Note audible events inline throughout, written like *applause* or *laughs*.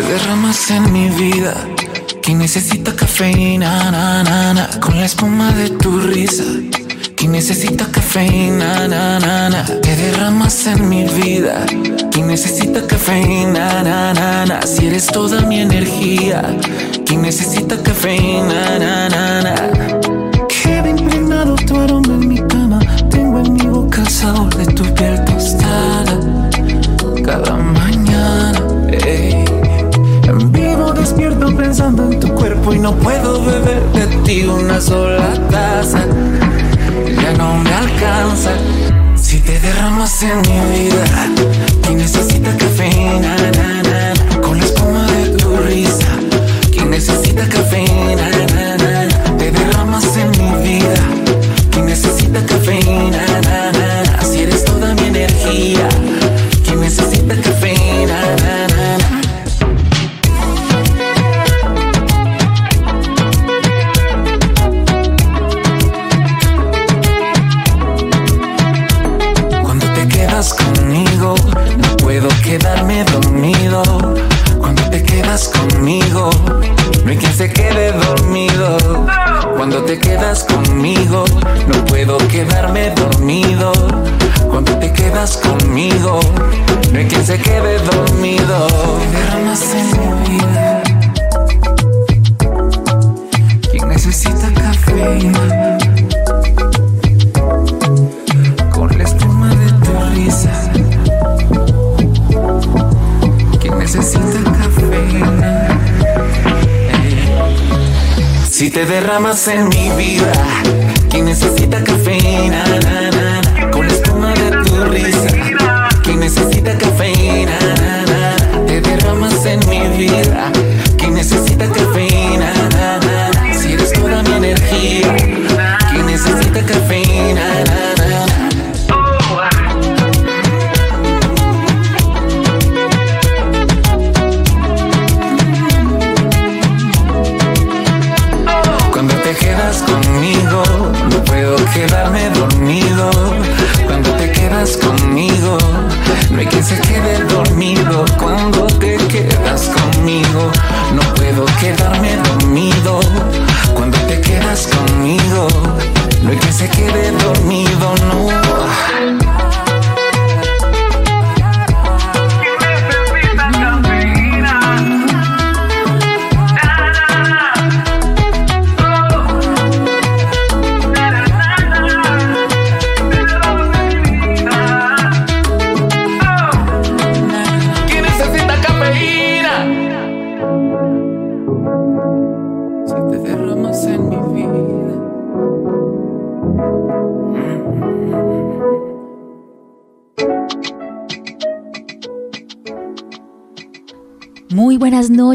Te derramas en mi vida ¿Quién necesita cafeína, na, na, na, con la espuma de tu risa. ¿Quién necesita cafeína, na, na, na, te derramas en mi vida. ¿Quién necesita cafeína, na, na, na, si eres toda mi energía. ¿Quién necesita cafeína, na, na, na. Impregnado tu aroma en mi cama. Tengo en mi boca el sabor de tu piel tostada. Cada pensando en tu cuerpo y no puedo beber de ti una sola taza. Ya no me alcanza. Si te derramas en mi vida ¿quién necesita cafeína, na, na, con la espuma de tu risa. ¿Quién necesita cafeína, necesita cafeína. Si te derramas en mi vida, quien necesita cafeína, na, na, na, con la espuma de tu risa. Quien necesita cafeína,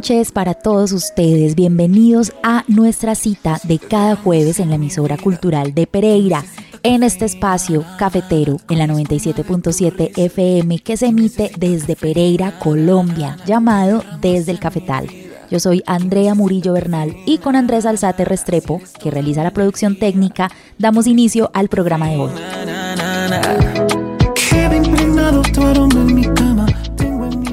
noches para todos ustedes. Bienvenidos a nuestra cita de cada jueves en la emisora cultural de Pereira, en este espacio cafetero en la 97.7 FM que se emite desde Pereira, Colombia, llamado Desde el Cafetal. Yo soy Andrea Murillo Bernal y con Andrés Alzate Restrepo, que realiza la producción técnica, damos inicio al programa de hoy.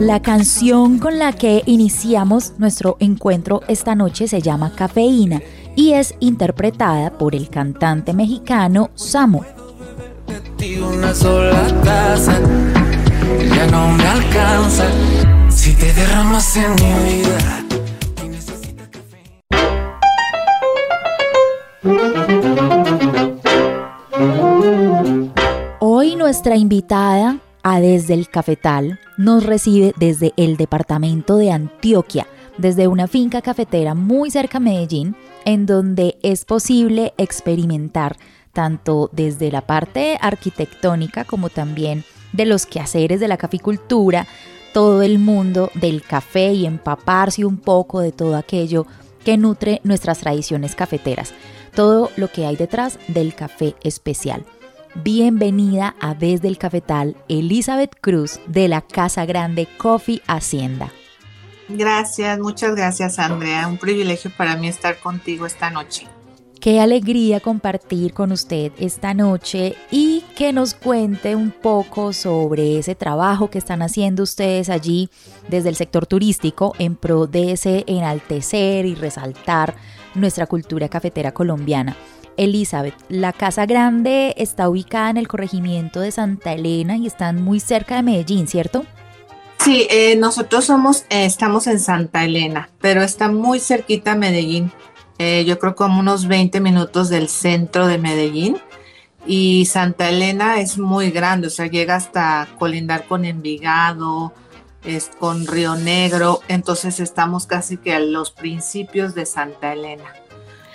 La canción con la que iniciamos nuestro encuentro esta noche se llama Cafeína y es interpretada por el cantante mexicano Samo. de ti una sola taza. Ya no me alcanza. Si te derramas en mi vida. ¿quién necesita café? nuestra invitada a Desde el Cafetal nos recibe desde el departamento de Antioquia, desde una finca cafetera muy cerca a Medellín, en donde es posible experimentar tanto desde la parte arquitectónica como también de los quehaceres de la caficultura, todo el mundo del café y empaparse un poco de todo aquello que nutre nuestras tradiciones cafeteras, todo lo que hay detrás del café especial. Bienvenida a Desde el Cafetal, Elizabeth Cruz de la Casa Grande Coffee Hacienda. Gracias, muchas gracias Andrea. Un privilegio para mí estar contigo esta noche. Qué alegría compartir con usted esta noche y que nos cuente un poco sobre ese trabajo que están haciendo ustedes allí desde el sector turístico en pro de ese enaltecer y resaltar nuestra cultura cafetera colombiana. Elizabeth, la Casa Grande está ubicada en el corregimiento de Santa Elena y están muy cerca de Medellín, ¿cierto? Sí, eh, nosotros somos, eh, estamos en Santa Elena, pero está muy cerquita Medellín. Eh, yo creo como unos 20 minutos del centro de Medellín. Y Santa Elena es muy grande, o sea, llega hasta colindar con Envigado, es con Río Negro, entonces estamos casi que a los principios de Santa Elena,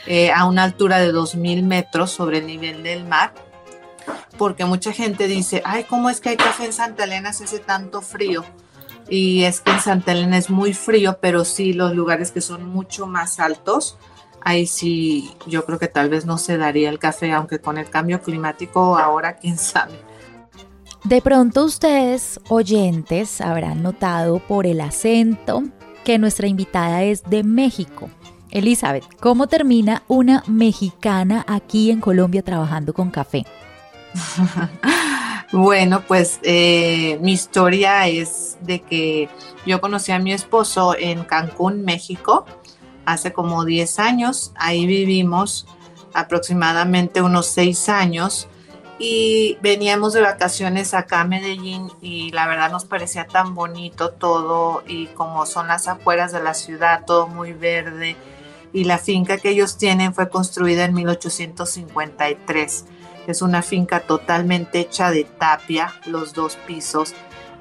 eh, a una altura de 2.000 metros sobre el nivel del mar, porque mucha gente dice, ay, ¿cómo es que hay café en Santa Elena si hace tanto frío? Y es que en Santa Elena es muy frío, pero sí los lugares que son mucho más altos, ahí sí yo creo que tal vez no se daría el café, aunque con el cambio climático ahora quién sabe. De pronto ustedes, oyentes, habrán notado por el acento que nuestra invitada es de México. Elizabeth, ¿cómo termina una mexicana aquí en Colombia trabajando con café? *laughs* bueno, pues eh, mi historia es de que yo conocí a mi esposo en Cancún, México hace como 10 años. Ahí vivimos aproximadamente unos 6 años y veníamos de vacaciones acá a Medellín y la verdad nos parecía tan bonito todo y como son las afueras de la ciudad, todo muy verde y la finca que ellos tienen fue construida en 1853. Es una finca totalmente hecha de tapia, los dos pisos,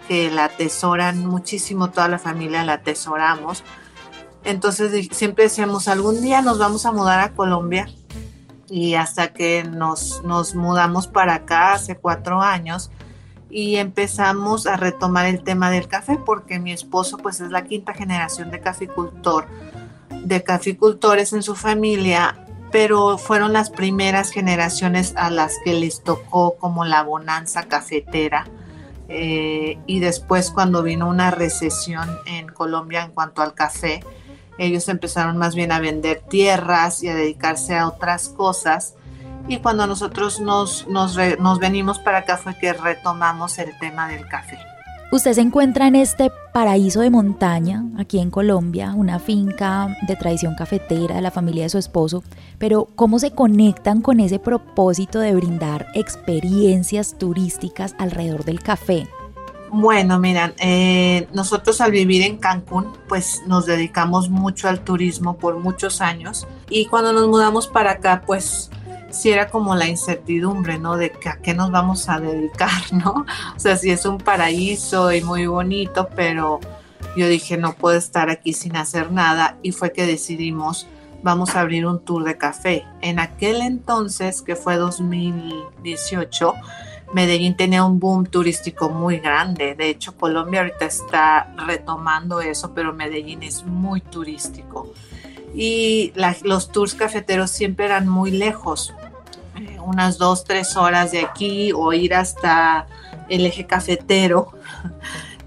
que la atesoran muchísimo, toda la familia la atesoramos. Entonces siempre decíamos, algún día nos vamos a mudar a Colombia y hasta que nos, nos mudamos para acá hace cuatro años y empezamos a retomar el tema del café porque mi esposo pues es la quinta generación de caficultor, de caficultores en su familia, pero fueron las primeras generaciones a las que les tocó como la bonanza cafetera. Eh, y después cuando vino una recesión en Colombia en cuanto al café, ellos empezaron más bien a vender tierras y a dedicarse a otras cosas. Y cuando nosotros nos, nos, venimos para acá fue que retomamos el tema del café. Usted se encuentra en este paraíso de montaña, aquí en Colombia, una finca de tradición cafetera de la familia de su esposo, pero ¿cómo se conectan con ese propósito de brindar experiencias turísticas alrededor del café? Bueno, miran, eh, nosotros al vivir en Cancún, pues nos dedicamos mucho al turismo por muchos años y cuando nos mudamos para acá, pues sí era como la incertidumbre, ¿no? De a qué nos vamos a dedicar, *laughs* ¿no? O sea, sí es un paraíso y muy bonito, pero yo dije, no puedo estar aquí sin hacer nada y fue que decidimos, vamos a abrir un tour de café. En aquel entonces, que fue 2018, Medellín tenía un boom turístico muy grande. De hecho, Colombia ahorita está retomando eso, pero Medellín es muy turístico. Y los tours cafeteros siempre eran muy lejos, unas dos, tres horas de aquí o ir hasta el eje cafetero. *laughs*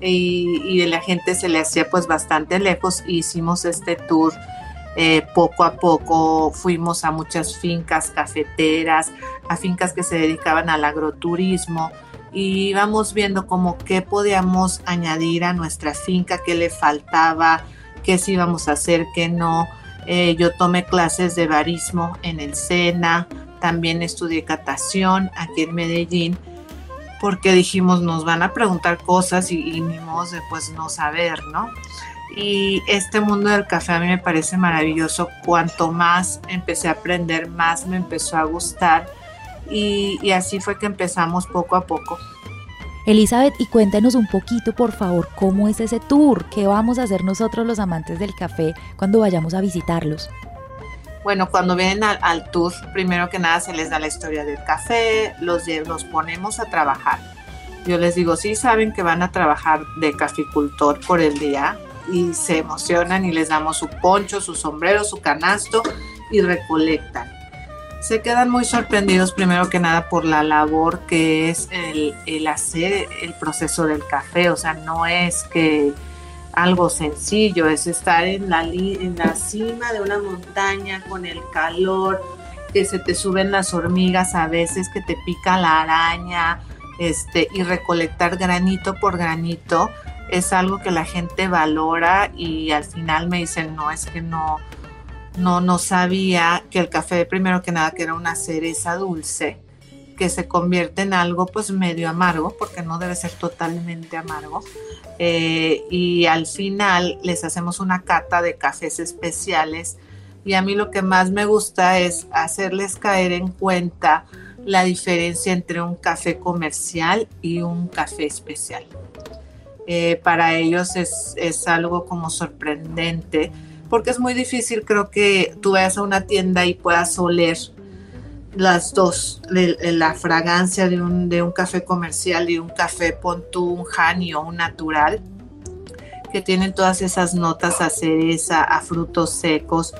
Y, y la gente se le hacía pues bastante lejos. Hicimos este tour eh, poco a poco fuimos a muchas fincas cafeteras, a fincas que se dedicaban al agroturismo y íbamos viendo como qué podíamos añadir a nuestra finca, qué le faltaba, qué sí íbamos a hacer, qué no. Eh, yo tomé clases de barismo en el SENA, también estudié catación aquí en Medellín, porque dijimos nos van a preguntar cosas y, y ni modo de pues no saber, ¿no? y este mundo del café a mí me parece maravilloso. Cuanto más empecé a aprender, más me empezó a gustar y, así fue que empezamos poco a poco. Elizabeth, y cuéntenos un poquito, por favor, cómo es ese tour, qué vamos a hacer nosotros los amantes del café cuando vayamos a visitarlos. Bueno, cuando vienen al, tour, primero que nada se les da la historia del café, los, los ponemos a trabajar. Yo les digo, sí saben que van a trabajar de caficultor por el día y se emocionan y les damos su poncho, su sombrero, su canasto y recolectan. Se quedan muy sorprendidos primero que nada por la labor que es el, el hacer el proceso del café, o sea, no es que algo sencillo, es estar en la, en la cima de una montaña con el calor, que se te suben las hormigas a veces, que te pica la araña, este, y recolectar granito por granito es algo que la gente valora y al final me dicen, no, es que no, no, no sabía que el café, primero que nada, que era una cereza dulce que se convierte en algo pues medio amargo, porque no debe ser totalmente amargo. Eh, y al final les hacemos una cata de cafés especiales. Y a mí lo que más me gusta es hacerles caer en cuenta la diferencia entre un café comercial y un café especial. Eh, para ellos es, es, algo como sorprendente, porque es muy difícil, creo que tú vayas a una tienda y puedas oler las dos, la fragancia de un, de un café comercial y un café Pontu, un honey o un natural, que tienen todas esas notas a cereza, a frutos secos,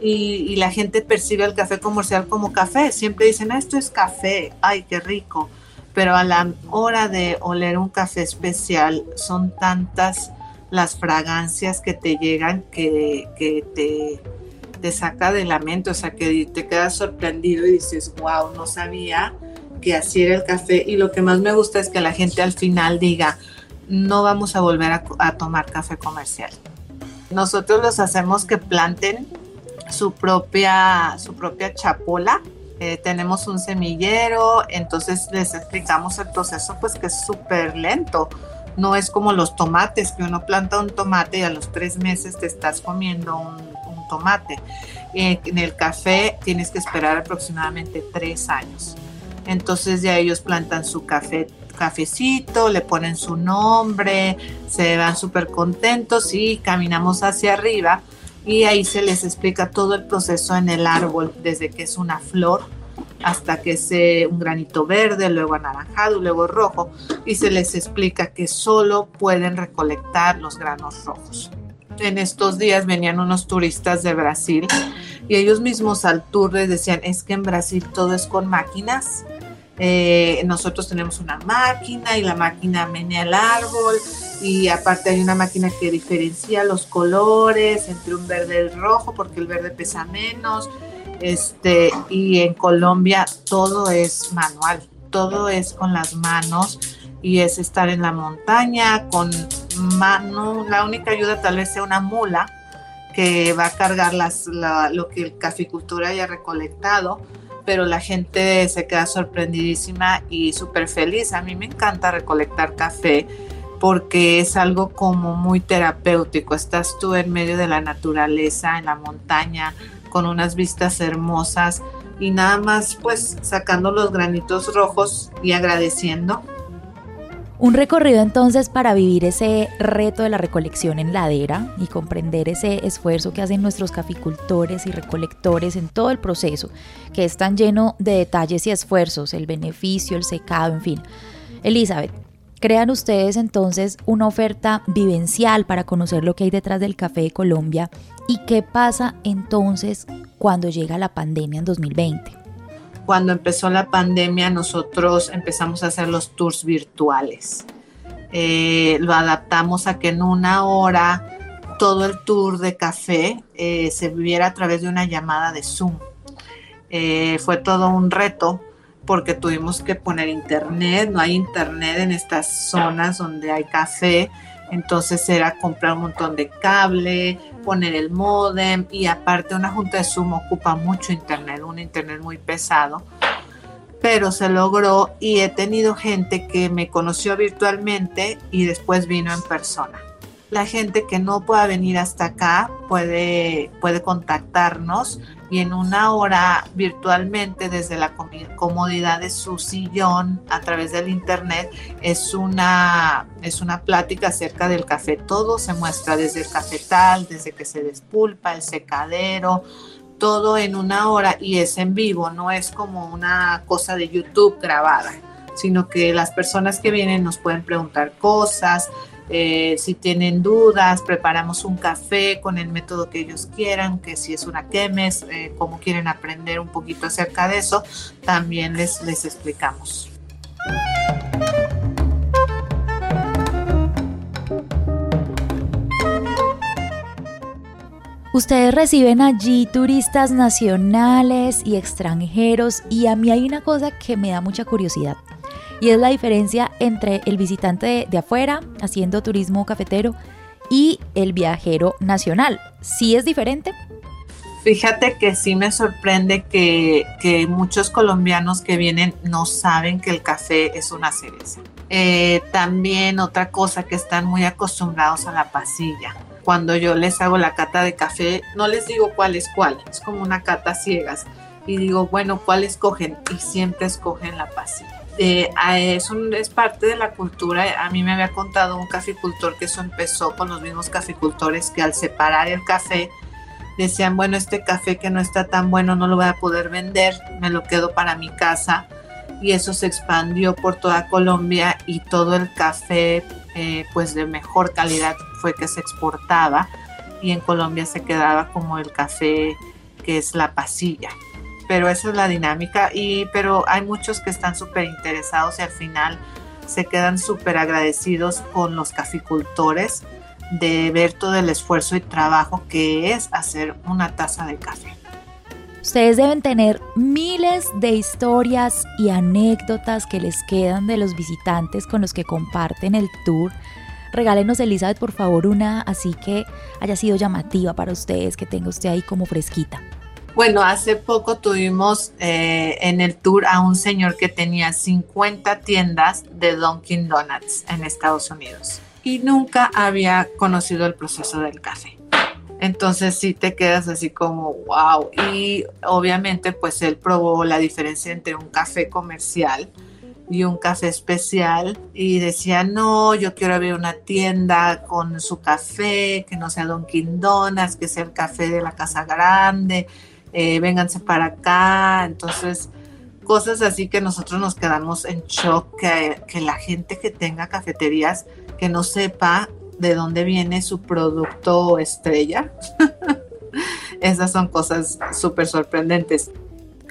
y, la gente percibe el café comercial como café. Siempre dicen, ah, esto es café, ay, qué rico. Pero a la hora de oler un café especial, son tantas las fragancias que te llegan que, que te te saca de la mente, o sea, que te quedas sorprendido y dices, wow, no sabía que así era el café. Y lo que más me gusta es que la gente al final diga, no vamos a volver a, tomar café comercial. Nosotros los hacemos que planten su propia, su propia chapola. Eh, tenemos un semillero, entonces les explicamos el proceso, pues que es súper lento. No es como los tomates, que uno planta un tomate y a los tres meses te estás comiendo un tomate. en el café tienes que esperar aproximadamente tres años. Entonces ya ellos plantan su café, cafecito, le ponen su nombre, se van súper contentos y caminamos hacia arriba y ahí se les explica todo el proceso en el árbol, desde que es una flor hasta que es un granito verde, luego anaranjado, luego rojo, y se les explica que solo pueden recolectar los granos rojos en estos días venían unos turistas de Brasil y ellos mismos al tour les decían, es que en Brasil todo es con máquinas. Eh, nosotros tenemos una máquina y la máquina menea el árbol y aparte hay una máquina que diferencia los colores entre un verde y el rojo porque el verde pesa menos. Este, y en Colombia todo es manual, todo es con las manos y es estar en la montaña con la única ayuda tal vez sea una mula que va a cargar las, lo que el caficultor haya recolectado, pero la gente se queda sorprendidísima y súper feliz. A mí me encanta recolectar café porque es algo como muy terapéutico. Estás tú en medio de la naturaleza, en la montaña, con unas vistas hermosas y nada más pues sacando los granitos rojos y agradeciendo un recorrido entonces para vivir ese reto de la recolección en ladera y comprender ese esfuerzo que hacen nuestros caficultores y recolectores en todo el proceso, que es tan lleno de detalles y esfuerzos, el beneficio, el secado, en fin. Elizabeth, crean ustedes entonces una oferta vivencial para conocer lo que hay detrás del café de Colombia y qué pasa entonces cuando llega la pandemia en 2020 cuando empezó la pandemia nosotros empezamos a hacer los tours virtuales. Eh, lo adaptamos a que en una hora todo el tour de café eh, se viviera a través de una llamada de Zoom. Eh, fue todo un reto porque tuvimos que poner internet, no hay internet en estas zonas donde hay café, entonces era comprar un montón de cable, poner el modem y aparte una junta de Zoom ocupa mucho internet, un internet muy pesado, pero se logró y he tenido gente que me conoció virtualmente y después vino en persona. La gente que no pueda venir hasta acá puede, puede contactarnos y en una hora virtualmente desde la comodidad de su sillón a través del internet es una, es una plática acerca del café. Todo se muestra desde el cafetal, desde que se despulpa, el secadero, todo en una hora y es en vivo, no es como una cosa de YouTube grabada, sino que las personas que vienen nos pueden preguntar cosas, eh, si tienen dudas, preparamos un café con el método que ellos quieran, que si es una quemes, eh, como quieren aprender un poquito acerca de eso, también les, les explicamos. Ustedes reciben allí turistas nacionales y extranjeros y a mí hay una cosa que me da mucha curiosidad y es la diferencia entre el visitante de, afuera haciendo turismo cafetero y el viajero nacional. ¿Sí es diferente? Fíjate que sí me sorprende que, que, muchos colombianos que vienen no saben que el café es una cereza. Eh, también otra cosa que están muy acostumbrados a la pasilla. Cuando yo les hago la cata de café, no les digo cuál es cuál, es como una cata ciegas. Y digo, bueno, ¿cuál escogen? Y siempre escogen la pasilla. Eh, es, es parte de la cultura. A mí me había contado un caficultor que eso empezó con los mismos caficultores que al separar el café decían, bueno, este café que no está tan bueno no lo voy a poder vender, me lo quedo para mi casa. Y eso se expandió por toda Colombia y todo el café eh, pues de mejor calidad fue que se exportaba y en Colombia se quedaba como el café que es la pasilla pero esa es la dinámica. Y, pero hay muchos que están súper interesados y al final se quedan súper agradecidos con los caficultores de ver todo el esfuerzo y trabajo que es hacer una taza de café. Ustedes deben tener miles de historias y anécdotas que les quedan de los visitantes con los que comparten el tour. Regálenos, Elizabeth, por favor, una así que haya sido llamativa para ustedes, que tenga usted ahí como fresquita. Bueno, hace poco tuvimos eh, en el tour a un señor que tenía 50 tiendas de Dunkin' Donuts en Estados Unidos y nunca había conocido el proceso del café. Entonces sí te quedas así como, wow. Y obviamente pues él probó la diferencia entre un café comercial y un café especial y decía, no, yo quiero abrir una tienda con su café, que no sea Dunkin' Donuts, que sea el café de la casa grande eh, vénganse para acá. Entonces, cosas así que nosotros nos quedamos en shock, que, la gente que tenga cafeterías, que no sepa de dónde viene su producto estrella. *laughs* Esas son cosas súper sorprendentes.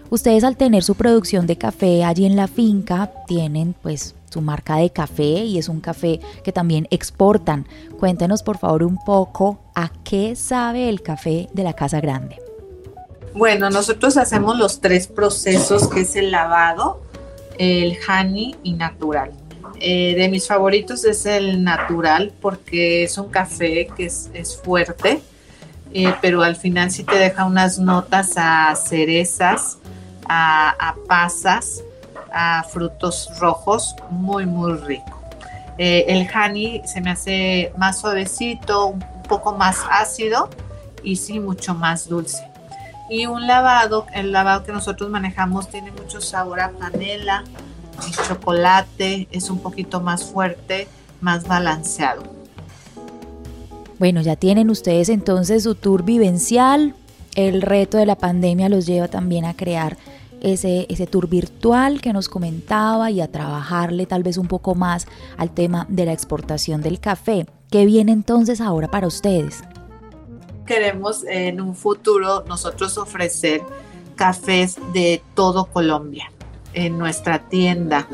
Ustedes al tener su producción de café allí en la finca, tienen pues su marca de café y es un café que también exportan. Cuéntenos por favor un poco a qué sabe el café de la Casa Grande. Bueno, nosotros hacemos los tres procesos, que es el lavado, el honey y natural. Eh, de mis favoritos es el natural porque es un café que es, fuerte, eh, pero al final sí te deja unas notas a cerezas, a, pasas, a frutos rojos, muy, muy rico. Eh, el honey se me hace más suavecito, un poco más ácido y sí mucho más dulce y un lavado, el lavado que nosotros manejamos tiene mucho sabor a panela y chocolate, es un poquito más fuerte, más balanceado. Bueno, ya tienen ustedes entonces su tour vivencial. El reto de la pandemia los lleva también a crear ese, ese tour virtual que nos comentaba y a trabajarle tal vez un poco más al tema de la exportación del café. ¿Qué viene entonces ahora para ustedes? queremos en un futuro nosotros ofrecer cafés de todo Colombia en nuestra tienda.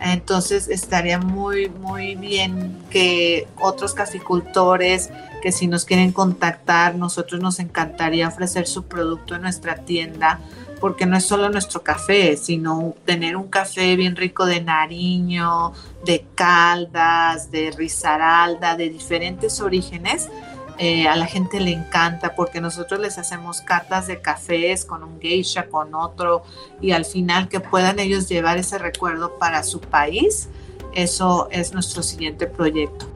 Entonces estaría muy, muy bien que otros caficultores que si nos quieren contactar, nosotros nos encantaría ofrecer su producto en nuestra tienda, porque no es solo nuestro café, sino tener un café bien rico de Nariño, de Caldas, de Risaralda, de diferentes orígenes eh, a la gente le encanta porque nosotros les hacemos catas de cafés con un geisha, con otro, y al final que puedan ellos llevar ese recuerdo para su país, eso es nuestro siguiente proyecto.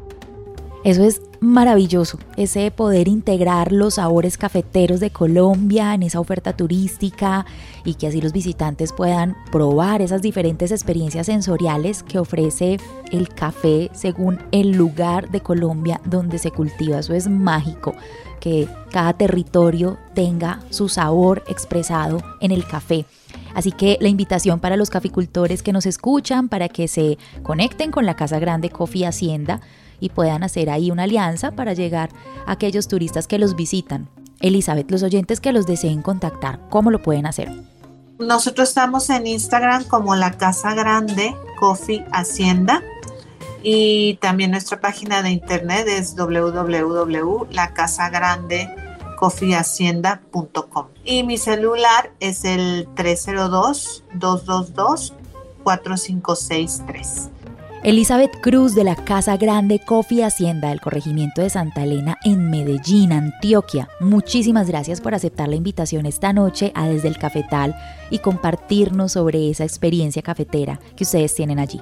Eso es maravilloso, ese poder integrar los sabores cafeteros de Colombia en esa oferta turística y que así los visitantes puedan probar esas diferentes experiencias sensoriales que ofrece el café según el lugar de Colombia donde se cultiva. Eso es mágico, que cada territorio tenga su sabor expresado en el café. Así que la invitación para los caficultores que nos escuchan para que se conecten con la Casa Grande Coffee Hacienda y puedan hacer ahí una alianza para llegar a aquellos turistas que los visitan. Elizabeth, los oyentes que los deseen contactar, ¿cómo lo pueden hacer? Nosotros estamos en Instagram como la Casa Grande Coffee Hacienda y también nuestra página de internet es www.lacasagrandecoffihacienda.com y mi celular es el 302 222 4563. Elizabeth Cruz de la Casa Grande Coffee Hacienda del Corregimiento de Santa Elena en Medellín, Antioquia. Muchísimas gracias por aceptar la invitación esta noche a Desde el Cafetal y compartirnos sobre esa experiencia cafetera que ustedes tienen allí.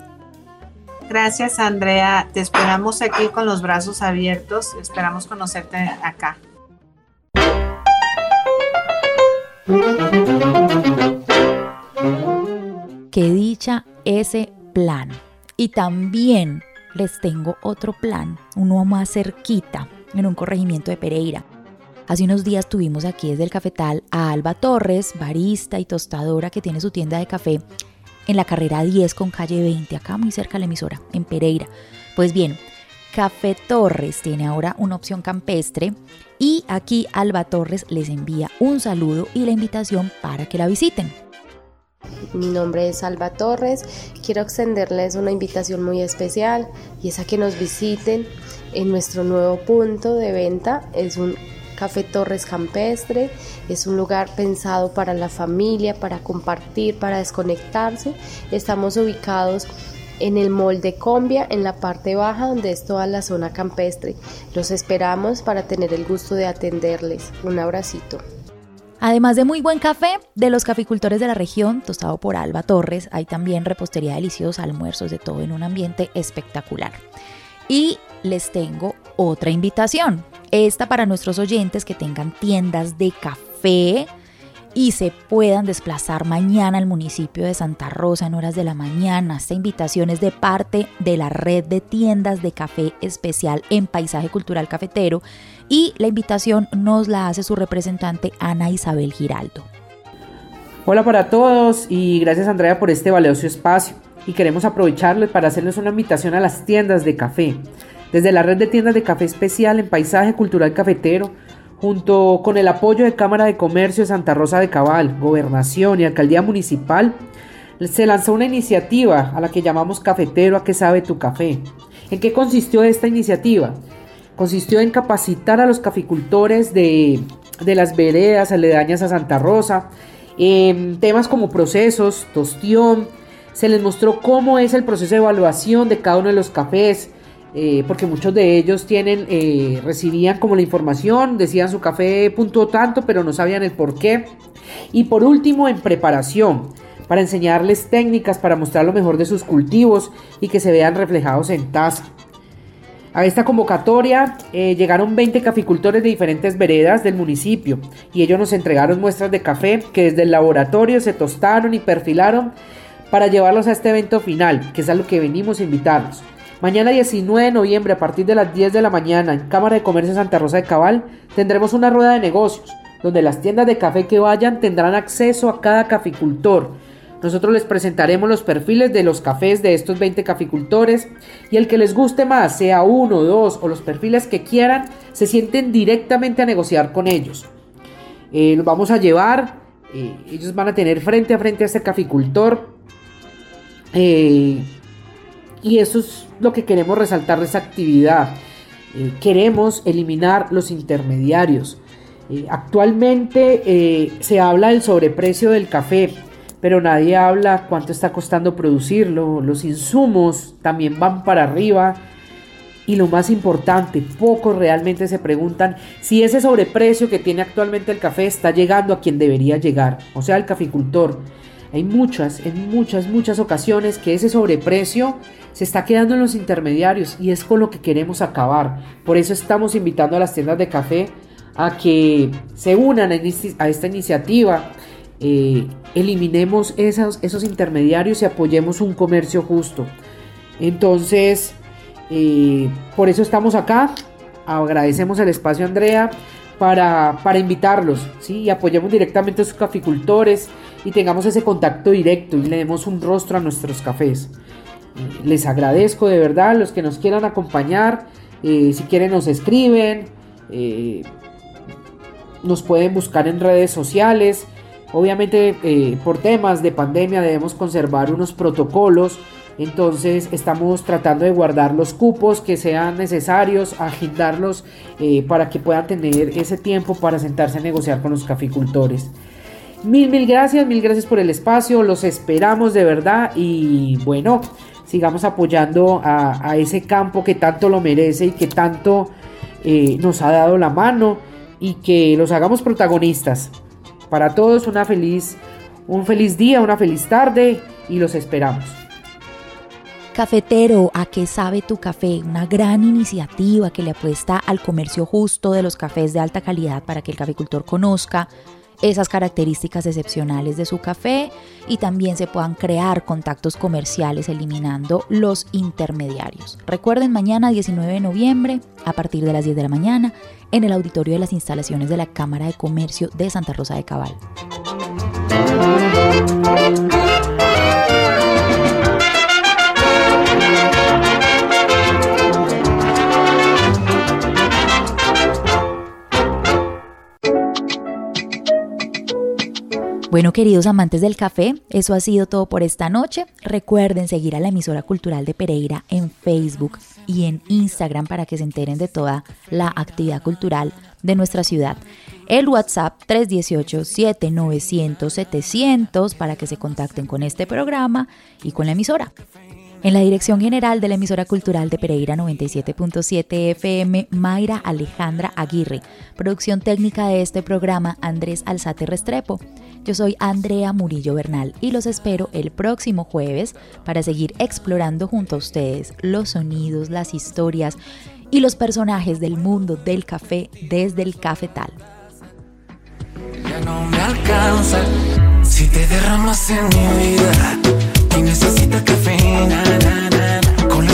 Gracias Andrea, te esperamos aquí con los brazos abiertos, esperamos conocerte acá. Qué dicha ese plan. Y también les tengo otro plan, uno más cerquita, en un corregimiento de Pereira. Hace unos días tuvimos aquí desde el cafetal a Alba Torres, barista y tostadora que tiene su tienda de café en la carrera 10 con calle 20, acá muy cerca de la emisora, en Pereira. Pues bien, Café Torres tiene ahora una opción campestre y aquí Alba Torres les envía un saludo y la invitación para que la visiten. Mi nombre es Alba Torres. Quiero extenderles una invitación muy especial y es a que nos visiten en nuestro nuevo punto de venta. Es un Café Torres Campestre. Es un lugar pensado para la familia, para compartir, para desconectarse. Estamos ubicados en el molde Combia, en la parte baja donde es toda la zona campestre. Los esperamos para tener el gusto de atenderles. Un abracito. Además de muy buen café de los caficultores de la región, tostado por Alba Torres, hay también repostería deliciosa, almuerzos de todo en un ambiente espectacular. Y les tengo otra invitación, esta para nuestros oyentes que tengan tiendas de café y se puedan desplazar mañana al municipio de Santa Rosa en horas de la mañana. Esta invitación es de parte de la red de tiendas de café especial en Paisaje Cultural Cafetero y la invitación nos la hace su representante Ana Isabel Giraldo. Hola para todos y gracias Andrea por este valioso espacio y queremos aprovecharlo para hacerles una invitación a las tiendas de café. Desde la red de tiendas de café especial en Paisaje Cultural Cafetero, junto con el apoyo de Cámara de Comercio de Santa Rosa de Cabal, Gobernación y Alcaldía Municipal, se lanzó una iniciativa a la que llamamos Cafetero a qué sabe tu café. ¿En qué consistió esta iniciativa? Consistió en capacitar a los caficultores de, de las veredas aledañas a Santa Rosa en temas como procesos, tostión, se les mostró cómo es el proceso de evaluación de cada uno de los cafés, eh, porque muchos de ellos tienen, eh, recibían como la información, decían su café punto tanto, pero no sabían el por qué. Y por último, en preparación, para enseñarles técnicas para mostrar lo mejor de sus cultivos y que se vean reflejados en taza. A esta convocatoria eh, llegaron 20 caficultores de diferentes veredas del municipio y ellos nos entregaron muestras de café que desde el laboratorio se tostaron y perfilaron para llevarlos a este evento final, que es a lo que venimos a invitarlos. Mañana 19 de noviembre a partir de las 10 de la mañana en Cámara de Comercio Santa Rosa de Cabal tendremos una rueda de negocios donde las tiendas de café que vayan tendrán acceso a cada caficultor nosotros les presentaremos los perfiles de los cafés de estos 20 caficultores y el que les guste más, sea uno, dos o los perfiles que quieran, se sienten directamente a negociar con ellos. Eh, los vamos a llevar, eh, ellos van a tener frente a frente a este caficultor. Eh, y eso es lo que queremos resaltar de esa actividad. queremos eliminar los intermediarios. actualmente se habla del sobreprecio del café pero nadie habla cuánto está costando producirlo, los insumos también van para arriba y lo más importante, pocos realmente se preguntan si ese sobreprecio que tiene actualmente el café está llegando a quien debería llegar, o sea, el caficultor. Hay muchas, en muchas, muchas ocasiones que ese sobreprecio se está quedando en los intermediarios y es con lo que queremos acabar. Por eso estamos invitando a las tiendas de café a que se unan a esta iniciativa, eh, eliminemos esos, esos intermediarios y apoyemos un comercio justo. Entonces, eh, por eso estamos acá. Agradecemos el espacio, Andrea, para, para invitarlos, ¿sí? Y apoyemos directamente a sus caficultores y tengamos ese contacto directo y le demos un rostro a nuestros cafés. Eh, les agradezco de verdad los que nos quieran acompañar. Eh, si quieren nos escriben. Eh, nos pueden buscar en redes sociales. Obviamente por temas de pandemia debemos conservar unos protocolos. Entonces estamos tratando de guardar los cupos que sean necesarios, agendarlos para que puedan tener ese tiempo para sentarse a negociar con los caficultores. Mil, mil gracias, mil gracias por el espacio, los esperamos de verdad y bueno, sigamos apoyando a, ese campo que tanto lo merece y que tanto eh, nos ha dado la mano y que los hagamos protagonistas. Para todos una feliz, un feliz día, una feliz tarde y los esperamos. Cafetero, ¿a qué sabe tu café? Una gran iniciativa que le apuesta al comercio justo de los cafés de alta calidad para que el caficultor conozca esas características excepcionales de su café y también se puedan crear contactos comerciales eliminando los intermediarios. Recuerden mañana 19 de noviembre a partir de las 10 de la mañana en el auditorio de las instalaciones de la Cámara de Comercio de Santa Rosa de Cabal. Bueno, queridos amantes del café, eso ha sido todo por esta noche. Recuerden seguir a la emisora cultural de Pereira en Facebook y en Instagram para que se enteren de toda la actividad cultural de nuestra ciudad. El WhatsApp 318-7900-700 para que se contacten con este programa y con la emisora. En la dirección general de la emisora cultural de Pereira 97.7 FM, Mayra Alejandra Aguirre. Producción técnica de este programa, Andrés Alzate Restrepo. Yo soy Andrea Murillo Bernal y los espero el próximo jueves para seguir explorando junto a ustedes los sonidos, las historias y los personajes del mundo del café desde el cafetal. Ya no me alcanza si te derramas en mi vida y necesita cafeína. Na, con